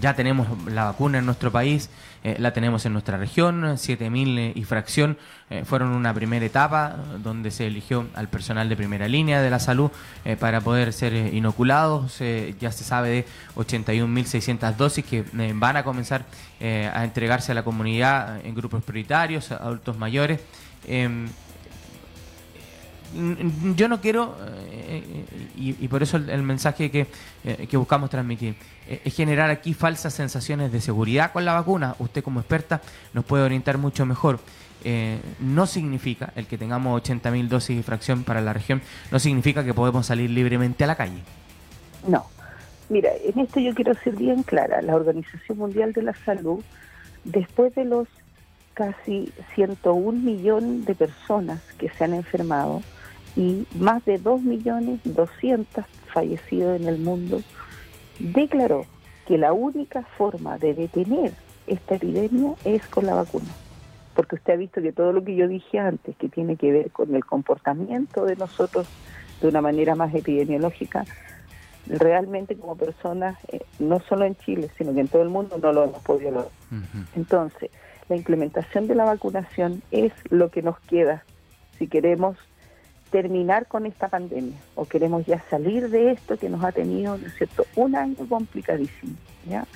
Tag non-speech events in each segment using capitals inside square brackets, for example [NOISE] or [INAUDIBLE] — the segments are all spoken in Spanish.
ya tenemos la vacuna en nuestro país, eh, la tenemos en nuestra región, 7.000 y fracción fueron una primera etapa donde se eligió al personal de primera línea de la salud para poder ser inoculados. ya se sabe de 81.600 dosis que van a comenzar a entregarse a la comunidad en grupos prioritarios, adultos mayores. Em, yo no quiero, eh, y, por eso el, mensaje que, eh, que, buscamos transmitir, eh, es generar aquí falsas sensaciones de seguridad con la vacuna. Usted como experta nos puede orientar mucho mejor. no significa el que tengamos 80.000 dosis de fracción para la región, no significa que podemos salir libremente a la calle. No. Mira, en esto yo quiero ser bien clara. La Organización Mundial de la Salud, después de los casi 101 millones de personas que se han enfermado, y más de 2.200.000 fallecidos en el mundo, declaró que la única forma de detener esta epidemia es con la vacuna. Porque usted ha visto que todo lo que yo dije antes, que tiene que ver con el comportamiento de nosotros de una manera más epidemiológica, realmente como personas, eh, no solo en Chile, sino que en todo el mundo no lo hemos podido lograr. Entonces, la implementación de la vacunación es lo que nos queda si queremos terminar con esta pandemia o queremos ya salir de esto que nos ha tenido, ¿no es cierto?, un año complicadísimo, ¿ya?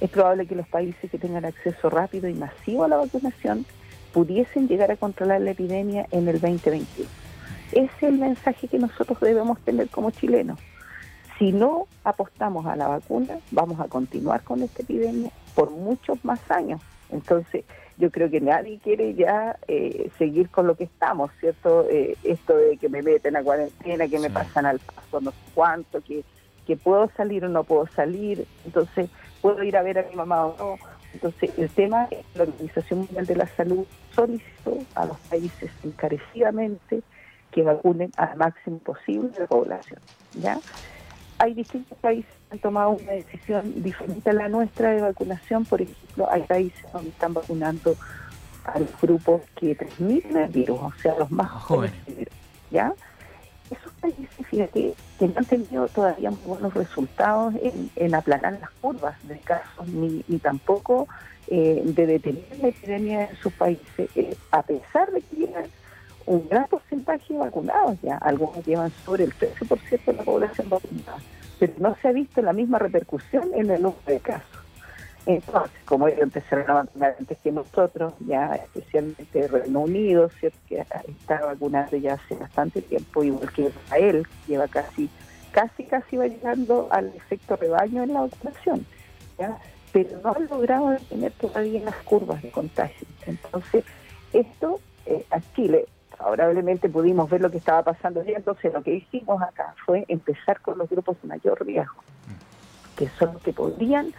Es probable que los países que tengan acceso rápido y masivo a la vacunación pudiesen llegar a controlar la epidemia en el 2021. Ese es el mensaje que nosotros debemos tener como chilenos. Si no apostamos a la vacuna, vamos a continuar con esta epidemia por muchos más años. Entonces, yo creo que nadie quiere ya eh, seguir con lo que estamos, ¿cierto? Eh, esto de que me meten a cuarentena, que me pasan al paso no sé cuánto, que, que puedo salir o no puedo salir, entonces puedo ir a ver a mi mamá o no. Entonces, el tema es la Organización Mundial de la Salud solicitó a los países encarecidamente que vacunen al máximo posible de la población, ¿ya? Hay distintos países que han tomado una decisión diferente a la nuestra de vacunación. Por ejemplo, hay países donde están vacunando a los grupos que transmiten el virus, o sea, los más jóvenes. ¿Ya? Esos países, fíjate, que no han tenido todavía muy buenos resultados en, aplanar las curvas de casos, ni, ni tampoco eh, de detener la epidemia en sus países, eh, a pesar de que llegan un gran porcentaje de vacunados ya, algunos llevan sobre el 13% de la población vacunada, pero no se ha visto la misma repercusión en el número de casos. Entonces, como ellos empezaron a vacunar antes que nosotros, ya especialmente Reino Unido, ¿cierto? que está vacunando ya hace bastante tiempo, igual que Israel, lleva casi, casi, casi va llegando al efecto rebaño en la vacunación, ¿ya? pero no han logrado detener todavía las curvas de contagio. Entonces, esto eh, a Chile favorablemente pudimos ver lo que estaba pasando y entonces lo que hicimos acá fue empezar con los grupos de mayor riesgo, que son los que podrían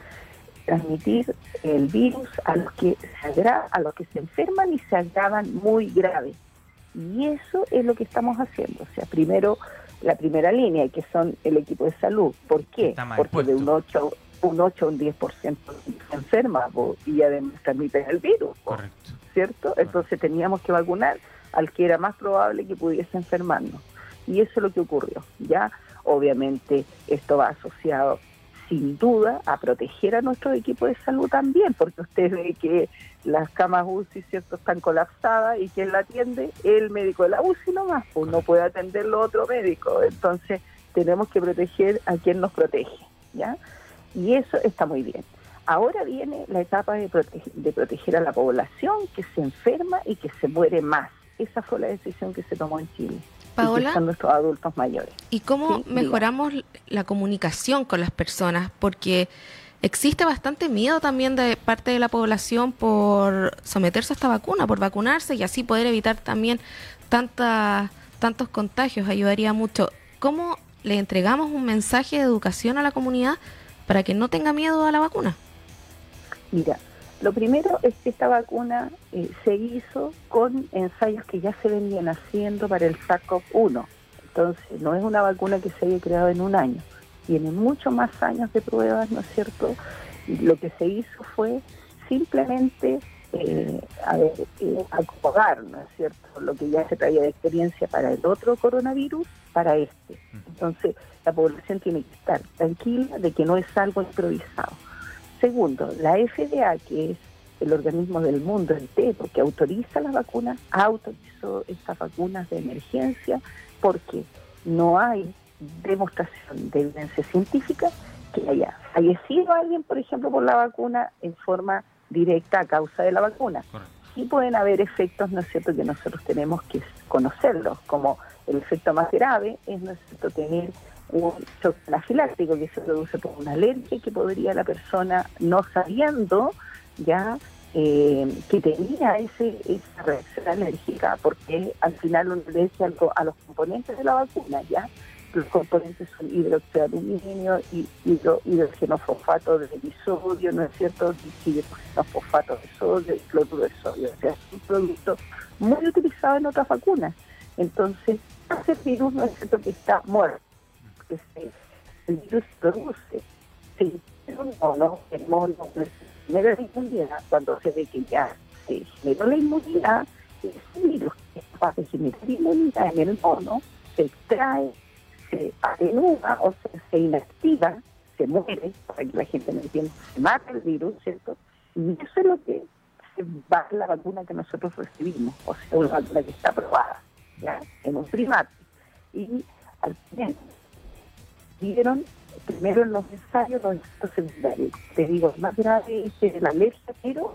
transmitir el virus a los que se a los que se enferman y se agravan muy grave. Y eso es lo que estamos haciendo. O sea, primero la primera línea, que son el equipo de salud. ¿Por qué? Porque de un 8, un 8 un 10% se enferma y además transmiten el virus. Correcto. ¿Cierto? Entonces teníamos que vacunar al que era más probable que pudiese enfermarnos. Y eso es lo que ocurrió. Ya, obviamente, esto va asociado sin duda a proteger a nuestro equipo de salud también, porque usted ve que las camas UCI cierto están colapsadas y quien la atiende el médico de la UCI nomás, pues no puede atenderlo otro médico, entonces tenemos que proteger a quien nos protege, ¿ya? Y eso está muy bien. Ahora viene la etapa de, de proteger a la población que se enferma y que se muere más esa fue la decisión que se tomó en Chile. Paola, nuestros adultos mayores. ¿Y cómo mejoramos la comunicación con las personas? Porque existe bastante miedo también de parte de la población por someterse a esta vacuna, por vacunarse y así poder evitar también tantas tantos contagios. Ayudaría mucho. ¿Cómo le entregamos un mensaje de educación a la comunidad para que no tenga miedo a la vacuna? Mira, lo primero es que esta vacuna eh, se hizo con ensayos que ya se venían haciendo para el SARS-CoV-1. Entonces, no es una vacuna que se haya creado en un año. Tiene muchos más años de pruebas, ¿no es cierto? Y lo que se hizo fue simplemente eh, a ver, eh, acomodar, ¿no es cierto? Lo que ya se traía de experiencia para el otro coronavirus, para este. Entonces, la población tiene que estar tranquila de que no es algo improvisado Segundo, la FDA, que es el organismo del mundo entero que autoriza las vacunas, autorizó estas vacunas de emergencia porque no hay demostración de evidencia científica que haya fallecido alguien, por ejemplo, por la vacuna en forma directa a causa de la vacuna. Y pueden haber efectos, ¿no es cierto?, que nosotros tenemos que conocerlos, como el efecto más grave es, ¿no es cierto?, tener un shock anafiláctico que se produce por una alergia que podría la persona, no sabiendo ya eh, que tenía ese, esa reacción alérgica, porque al final dice algo a los componentes de la vacuna, ya los componentes son hidróxido de aluminio, y hidro, hidrogenofosfato de sodio, ¿no es cierto? Hidrogenofosfato de sodio y cloruro de sodio. O sea, es un producto muy utilizado en otras vacunas. Entonces, ese virus no es cierto que está muerto, que se, el virus produce. Sí, pero no, no, el mono genera la inmunidad, cuando se ve que ya se generó la inmunidad, ese virus que es capaz de generar inmunidad en el mono, se extrae se atenúa o se inactiva, se muere, para que la gente no entienda, se mata el virus, ¿cierto? Y eso es lo que va la vacuna que nosotros recibimos, o sea, una vacuna que está aprobada, ¿ya? En un primate. Y al final, vieron primero en los ensayos los efectos secundarios. Te digo, más grave es la alergia, pero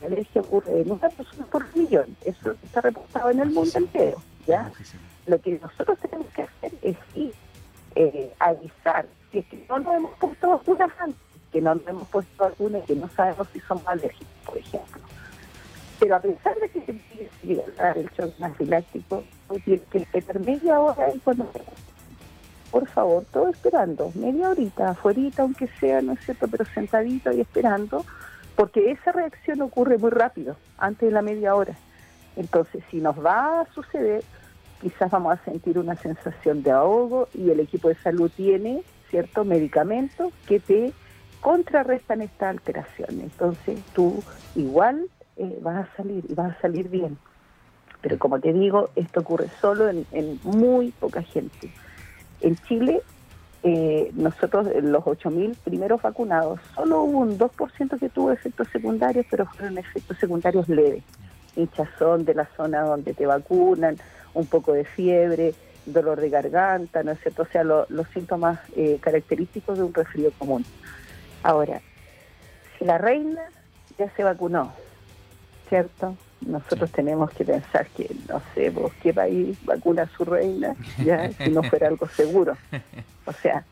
la alergia ocurre en una persona por millón. Eso está reportado en el mundo entero, ¿ya? Lo que nosotros tenemos que hacer es ir eh, avisar si es que no nos hemos puesto vacunas antes, que no nos hemos puesto vacunas que no sabemos si somos alérgicos, por ejemplo. Pero a pesar de que se tiene que dar el shock anafiláctico, tiene que esperar media hora y cuando por favor, todo esperando, media horita, afuera, aunque sea, ¿no es cierto?, pero sentadito y esperando, porque esa reacción ocurre muy rápido, antes de la media hora. Entonces, si nos va a suceder, quizás vamos a sentir una sensación de ahogo y el equipo de salud tiene ciertos medicamentos que te contrarrestan esta alteración. Entonces tú igual eh, vas a salir y vas a salir bien. Pero como te digo, esto ocurre solo en, muy poca gente. En Chile, eh, nosotros, los 8.000 primeros vacunados, solo hubo un 2% que tuvo efectos secundarios, pero fueron efectos secundarios leves. Hinchazón de la zona donde te vacunan, un poco de fiebre, dolor de garganta, ¿no es cierto? O sea, los síntomas eh, característicos de un resfrío común. Ahora, si la reina ya se vacunó, ¿cierto? Nosotros tenemos que pensar que, no sé, vos, ¿qué país vacuna a su reina? Ya, si no fuera algo seguro. O sea,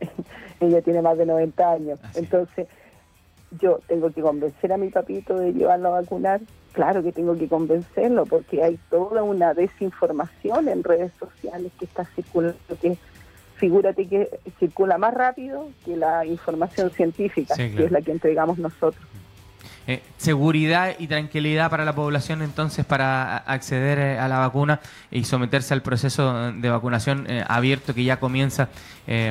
[LAUGHS] ella tiene más de 90 años. Entonces, yo tengo que convencer a mi papito de llevarlo a vacunar claro que tengo que convencerlo porque hay toda una desinformación en redes sociales que está circulando, que figúrate que circula más rápido que la información científica, que es la que entregamos nosotros. Eh, seguridad y tranquilidad para la población entonces para acceder eh, a la vacuna y someterse al proceso de vacunación eh, abierto que ya comienza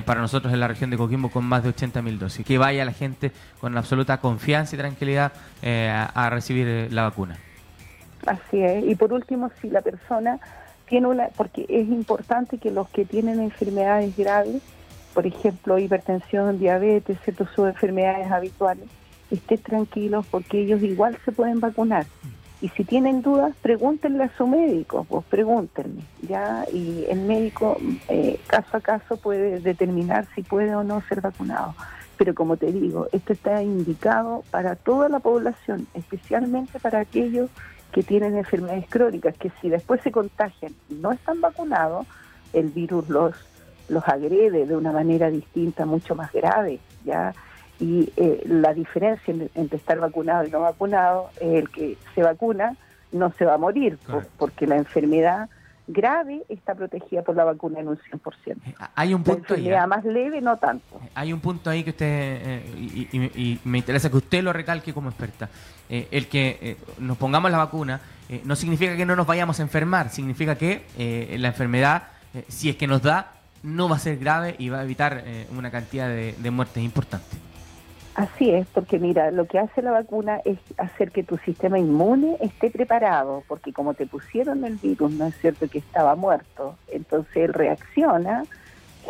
para nosotros en la región de Coquimbo con más de 80.000 dosis. Que vaya la gente con absoluta confianza y tranquilidad a, recibir la vacuna. Así es. Y por último, si la persona tiene una, porque es importante que los que tienen enfermedades graves, por ejemplo, hipertensión, diabetes, ciertas enfermedades habituales, estén tranquilos porque ellos igual se pueden vacunar. Y si tienen dudas, pregúntenle a su médico, pues pregúntenle, ¿ya? Y el médico, eh, caso a caso, puede determinar si puede o no ser vacunado. Pero como te digo, esto está indicado para toda la población, especialmente para aquellos que tienen enfermedades crónicas, que si después se contagian y no están vacunados, el virus los, los agrede de una manera distinta, mucho más grave, ¿ya? Y eh, la diferencia entre estar vacunado y no vacunado es el que se vacuna no se va a morir porque la enfermedad grave está protegida por la vacuna en un 100%. Eh, hay un punto ahí. ¿eh? más leve, no tanto. Hay un punto ahí que usted, y, me interesa que usted lo recalque como experta. el que nos pongamos la vacuna no significa que no nos vayamos a enfermar, significa que la enfermedad, si es que nos da, no va a ser grave y va a evitar una cantidad de muertes importantes. Así es, porque mira, lo que hace la vacuna es hacer que tu sistema inmune esté preparado, porque como te pusieron el virus, no es cierto que estaba muerto, entonces él reacciona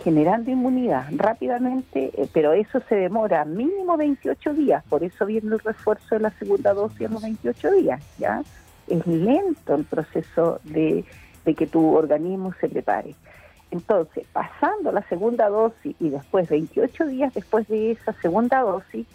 generando inmunidad rápidamente, eh, pero eso se demora mínimo 28 días, por eso viene el refuerzo de la segunda dosis en los 28 días, ¿ya? Es lento el proceso de, de que tu organismo se prepare. Entonces, pasando la segunda dosis y después 28 días después de esa segunda dosis,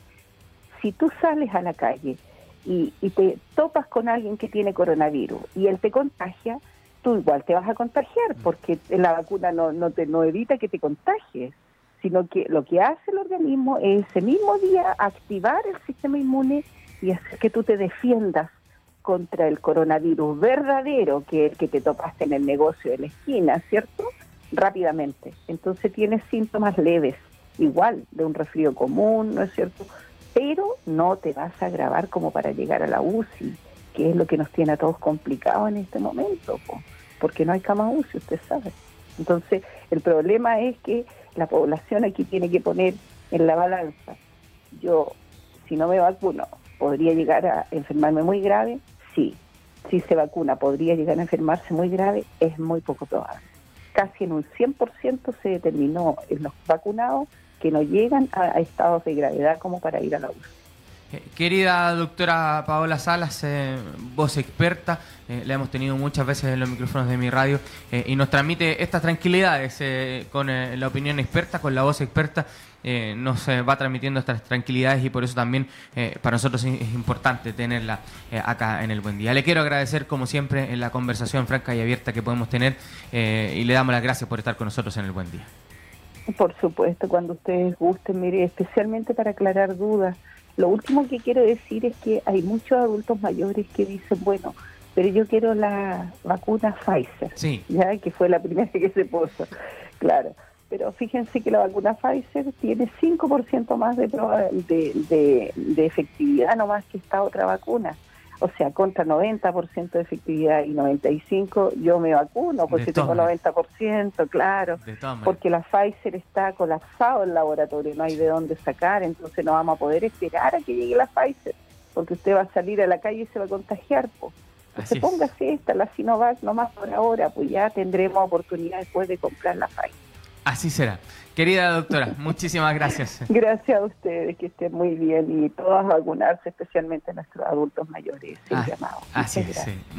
si tú sales a la calle y, y te topas con alguien que tiene coronavirus y él te contagia, tú igual te vas a contagiar porque la vacuna no, no, te, no evita que te contagies, sino que lo que hace el organismo es ese mismo día activar el sistema inmune y hacer que tú te defiendas contra el coronavirus verdadero que el que te topaste en el negocio de la esquina, ¿cierto? Rápidamente. Entonces tienes síntomas leves, igual de un resfrío común, ¿no es cierto? Pero no te vas a agravar como para llegar a la UCI, que es lo que nos tiene a todos complicados en este momento. Po porque no hay cama UCI, usted sabe. Entonces, el problema es que la población aquí tiene que poner en la balanza. Yo, si no me vacuno, ¿podría llegar a enfermarme muy grave? Sí. Si se vacuna, ¿podría llegar a enfermarse muy grave? Es muy poco probable. Casi en un 100% se determinó en los vacunados que no llegan a, estados de gravedad como para ir a la UCI. Eh, querida doctora Paola Salas, eh, voz experta, eh, la hemos tenido muchas veces en los micrófonos de mi radio y nos transmite estas tranquilidades con la opinión experta, con la voz experta, nos va transmitiendo estas tranquilidades y por eso también para nosotros es, importante tenerla acá en el Buen Día. Le quiero agradecer como siempre en la conversación franca y abierta que podemos tener y le damos las gracias por estar con nosotros en el Buen Día. Por supuesto, cuando ustedes gusten, mire, especialmente para aclarar dudas lo último que quiero decir es que hay muchos adultos mayores que dicen, bueno, pero yo quiero la vacuna Pfizer, ya que fue la primera que se puso, claro. Pero fíjense que la vacuna Pfizer tiene 5% más de, de, de, de efectividad nomás que esta otra vacuna o sea, contra 90% de efectividad y 95% yo me vacuno, porque tengo 90%, claro, porque la Pfizer está colapsado el laboratorio, no hay de dónde sacar, entonces no vamos a poder esperar a que llegue la Pfizer, porque usted va a salir a la calle y se va a contagiar. Pues. Se ponga esta, la Sinovac, nomás por ahora, pues ya tendremos oportunidad después de comprar la Pfizer. Así será. Querida doctora, muchísimas gracias. Gracias a ustedes, que estén muy bien y todas vacunarse, especialmente nuestros adultos mayores. Ah, así es.